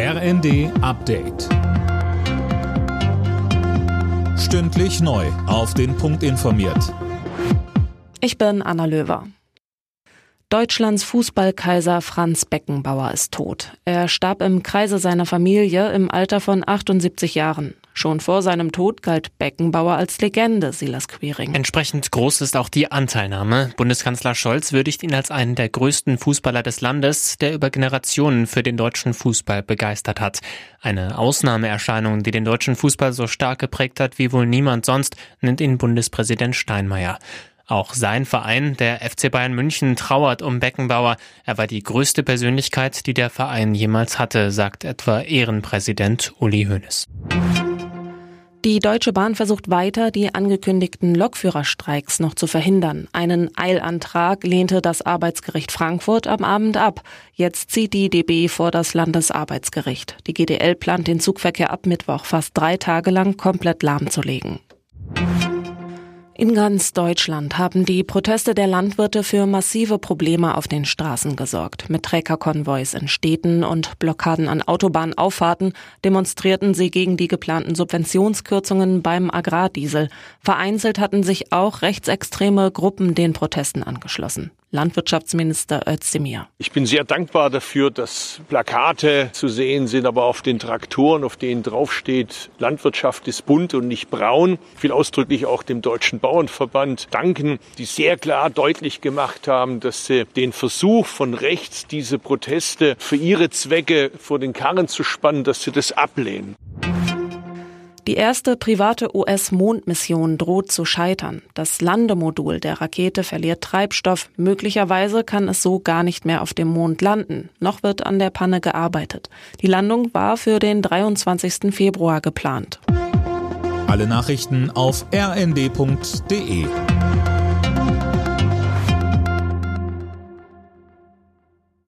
RND Update. Stündlich neu. Auf den Punkt informiert. Ich bin Anna Löwer. Deutschlands Fußballkaiser Franz Beckenbauer ist tot. Er starb im Kreise seiner Familie im Alter von 78 Jahren. Schon vor seinem Tod galt Beckenbauer als Legende, Silas Quering. Entsprechend groß ist auch die Anteilnahme. Bundeskanzler Scholz würdigt ihn als einen der größten Fußballer des Landes, der über Generationen für den deutschen Fußball begeistert hat. Eine Ausnahmeerscheinung, die den deutschen Fußball so stark geprägt hat wie wohl niemand sonst, nennt ihn Bundespräsident Steinmeier. Auch sein Verein, der FC Bayern München, trauert um Beckenbauer. Er war die größte Persönlichkeit, die der Verein jemals hatte, sagt etwa Ehrenpräsident Uli Hoeneß. Die Deutsche Bahn versucht weiter, die angekündigten Lokführerstreiks noch zu verhindern. Einen Eilantrag lehnte das Arbeitsgericht Frankfurt am Abend ab. Jetzt zieht die DB vor das Landesarbeitsgericht. Die GDL plant den Zugverkehr ab Mittwoch fast drei Tage lang komplett lahmzulegen. In ganz Deutschland haben die Proteste der Landwirte für massive Probleme auf den Straßen gesorgt. Mit Trägerkonvois in Städten und Blockaden an Autobahnauffahrten demonstrierten sie gegen die geplanten Subventionskürzungen beim Agrardiesel. Vereinzelt hatten sich auch rechtsextreme Gruppen den Protesten angeschlossen. Landwirtschaftsminister Özdemir. Ich bin sehr dankbar dafür, dass Plakate zu sehen sind, aber auf den Traktoren, auf denen draufsteht, Landwirtschaft ist bunt und nicht braun. Ich will ausdrücklich auch dem Deutschen Bauernverband danken, die sehr klar deutlich gemacht haben, dass sie den Versuch von rechts, diese Proteste für ihre Zwecke vor den Karren zu spannen, dass sie das ablehnen. Die erste private US-Mondmission droht zu scheitern. Das Landemodul der Rakete verliert Treibstoff. Möglicherweise kann es so gar nicht mehr auf dem Mond landen. Noch wird an der Panne gearbeitet. Die Landung war für den 23. Februar geplant. Alle Nachrichten auf rnd.de